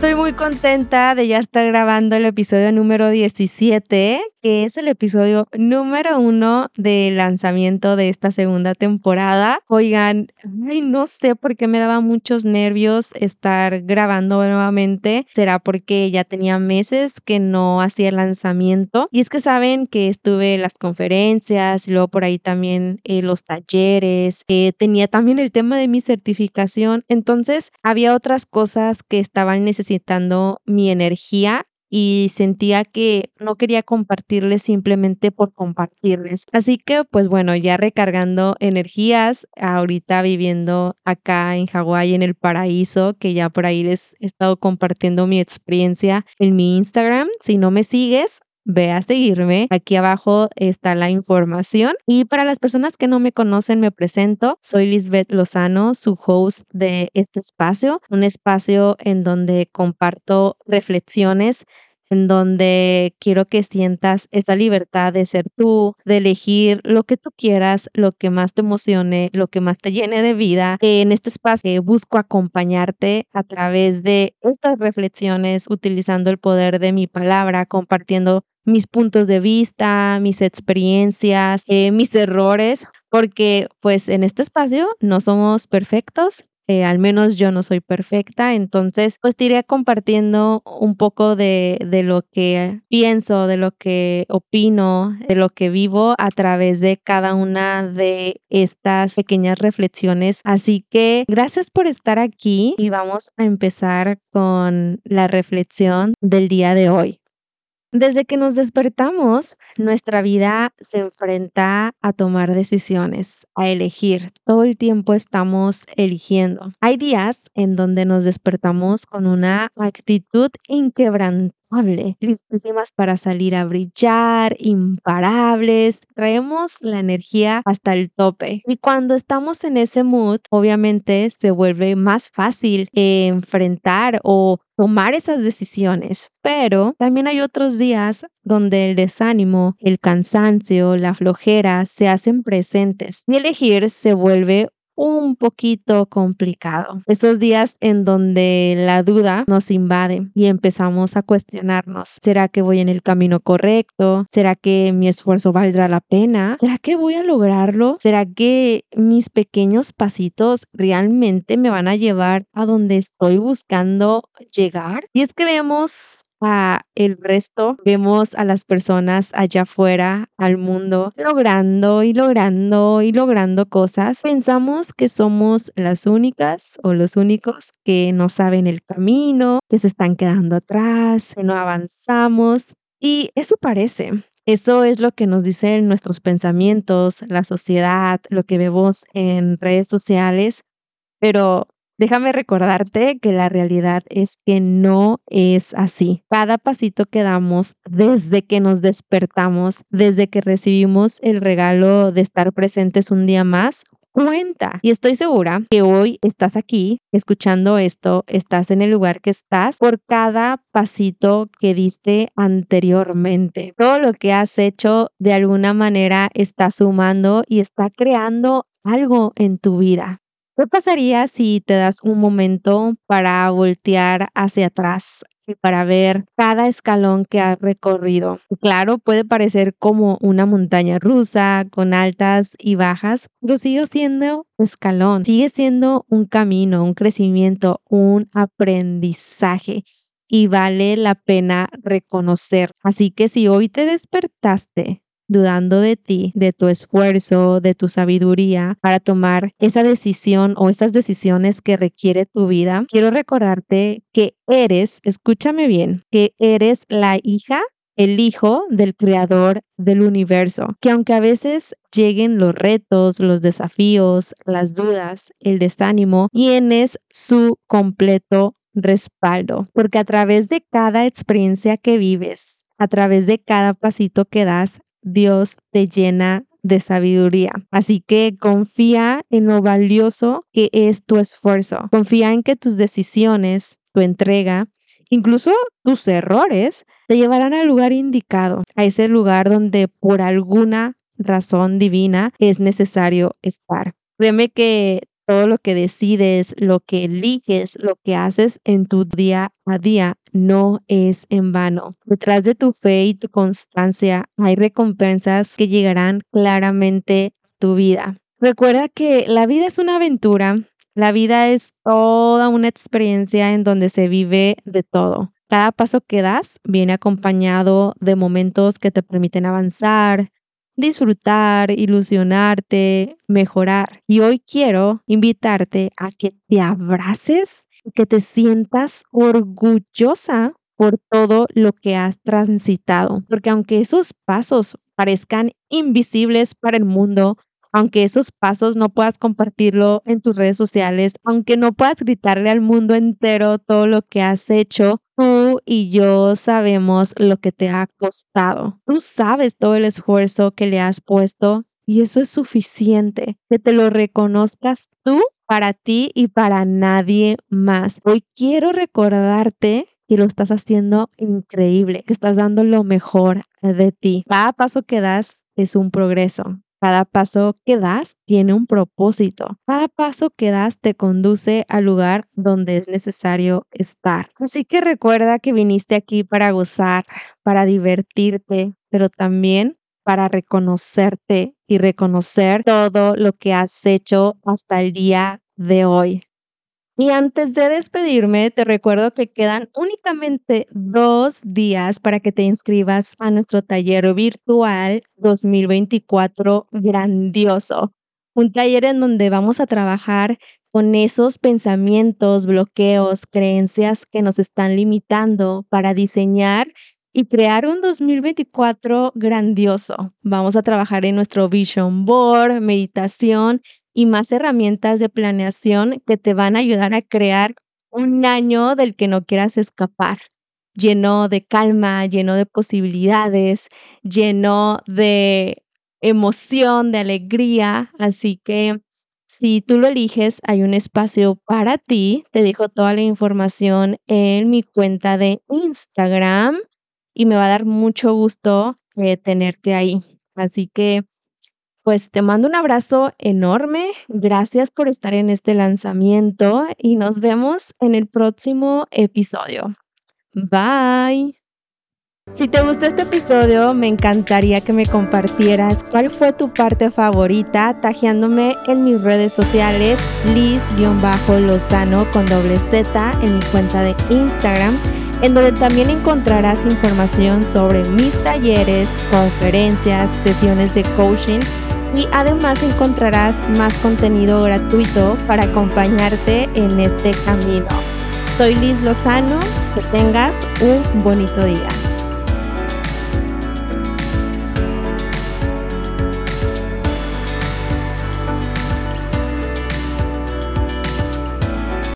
Estoy muy contenta de ya estar grabando el episodio número 17, que es el episodio número uno del lanzamiento de esta segunda temporada. Oigan, ay, no sé por qué me daba muchos nervios estar grabando nuevamente. Será porque ya tenía meses que no hacía lanzamiento. Y es que saben que estuve en las conferencias luego por ahí también eh, los talleres. Eh, tenía también el tema de mi certificación. Entonces había otras cosas que estaban necesitando mi energía y sentía que no quería compartirles simplemente por compartirles. Así que pues bueno, ya recargando energías, ahorita viviendo acá en Hawái en el paraíso, que ya por ahí les he estado compartiendo mi experiencia en mi Instagram. Si no me sigues, ve a seguirme. Aquí abajo está la información. Y para las personas que no me conocen, me presento. Soy Lisbeth Lozano, su host de este espacio, un espacio en donde comparto reflexiones en donde quiero que sientas esa libertad de ser tú, de elegir lo que tú quieras, lo que más te emocione, lo que más te llene de vida. En este espacio busco acompañarte a través de estas reflexiones, utilizando el poder de mi palabra, compartiendo mis puntos de vista, mis experiencias, eh, mis errores, porque pues en este espacio no somos perfectos, eh, al menos yo no soy perfecta, entonces pues iré compartiendo un poco de, de, lo que pienso, de lo que opino, de lo que vivo a través de cada una de estas pequeñas reflexiones. Así que gracias por estar aquí y vamos a empezar con la reflexión del día de hoy. Desde que nos despertamos, nuestra vida se enfrenta a tomar decisiones, a elegir. Todo el tiempo estamos eligiendo. Hay días en donde nos despertamos con una actitud inquebrantable listísimas para salir a brillar, imparables, traemos la energía hasta el tope. Y cuando estamos en ese mood, obviamente se vuelve más fácil enfrentar o tomar esas decisiones. Pero también hay otros días donde el desánimo, el cansancio, la flojera se hacen presentes y elegir se vuelve un poquito complicado. Esos días en donde la duda nos invade y empezamos a cuestionarnos, ¿será que voy en el camino correcto? ¿Será que mi esfuerzo valdrá la pena? ¿Será que voy a lograrlo? ¿Será que mis pequeños pasitos realmente me van a llevar a donde estoy buscando llegar? Y es que vemos a el resto, vemos a las personas allá afuera, al mundo, logrando y logrando y logrando cosas. Pensamos que somos las únicas o los únicos que no saben el camino, que se están quedando atrás, que no avanzamos. Y eso parece, eso es lo que nos dicen nuestros pensamientos, la sociedad, lo que vemos en redes sociales, pero Déjame recordarte que la realidad es que no es así. Cada pasito que damos desde que nos despertamos, desde que recibimos el regalo de estar presentes un día más, cuenta. Y estoy segura que hoy estás aquí escuchando esto, estás en el lugar que estás por cada pasito que diste anteriormente. Todo lo que has hecho de alguna manera está sumando y está creando algo en tu vida. ¿Qué pasaría si te das un momento para voltear hacia atrás y para ver cada escalón que has recorrido? Claro, puede parecer como una montaña rusa con altas y bajas, pero sigue siendo escalón, sigue siendo un camino, un crecimiento, un aprendizaje y vale la pena reconocer. Así que si hoy te despertaste dudando de ti, de tu esfuerzo, de tu sabiduría para tomar esa decisión o esas decisiones que requiere tu vida, quiero recordarte que eres, escúchame bien, que eres la hija el hijo del creador del universo, que aunque a veces lleguen los retos, los desafíos, las dudas, el desánimo, tienes su completo respaldo, porque a través de cada experiencia que vives, a través de cada pasito que das, Dios te llena de sabiduría. Así que confía en lo valioso que es tu esfuerzo. Confía en que tus decisiones, tu entrega, incluso tus errores, te llevarán al lugar indicado, a ese lugar donde por alguna razón divina es necesario estar. Créeme que todo lo que decides, lo que eliges, lo que haces en tu día a día no es en vano. Detrás de tu fe y tu constancia hay recompensas que llegarán claramente a tu vida. Recuerda que la vida es una aventura, la vida es toda una experiencia en donde se vive de todo. Cada paso que das viene acompañado de momentos que te permiten avanzar, disfrutar, ilusionarte, mejorar. Y hoy quiero invitarte a que te abraces que te sientas orgullosa por todo lo que has transitado. Porque aunque esos pasos parezcan invisibles para el mundo, aunque esos pasos no puedas compartirlo en tus redes sociales, aunque no puedas gritarle al mundo entero todo lo que has hecho, y yo sabemos lo que te ha costado. Tú sabes todo el esfuerzo que le has puesto y eso es suficiente. Que te lo reconozcas tú para ti y para nadie más. Hoy quiero recordarte que lo estás haciendo increíble, que estás dando lo mejor de ti. Cada paso que das es un progreso. Cada paso que das tiene un propósito. Cada paso que das te conduce al lugar donde es necesario estar. Así que recuerda que viniste aquí para gozar, para divertirte, pero también para reconocerte y reconocer todo lo que has hecho hasta el día de hoy. Y antes de despedirme, te recuerdo que quedan únicamente dos días para que te inscribas a nuestro taller virtual 2024 grandioso. Un taller en donde vamos a trabajar con esos pensamientos, bloqueos, creencias que nos están limitando para diseñar y crear un 2024 grandioso. Vamos a trabajar en nuestro vision board, meditación y más herramientas de planeación que te van a ayudar a crear un año del que no quieras escapar, lleno de calma, lleno de posibilidades, lleno de emoción, de alegría. Así que si tú lo eliges, hay un espacio para ti. Te dejo toda la información en mi cuenta de Instagram y me va a dar mucho gusto eh, tenerte ahí. Así que pues te mando un abrazo enorme. Gracias por estar en este lanzamiento y nos vemos en el próximo episodio. Bye. Si te gustó este episodio, me encantaría que me compartieras cuál fue tu parte favorita tajeándome en mis redes sociales Liz-Lozano con doble Z en mi cuenta de Instagram, en donde también encontrarás información sobre mis talleres, conferencias, sesiones de coaching y además encontrarás más contenido gratuito para acompañarte en este camino. Soy Liz Lozano, que tengas un bonito día.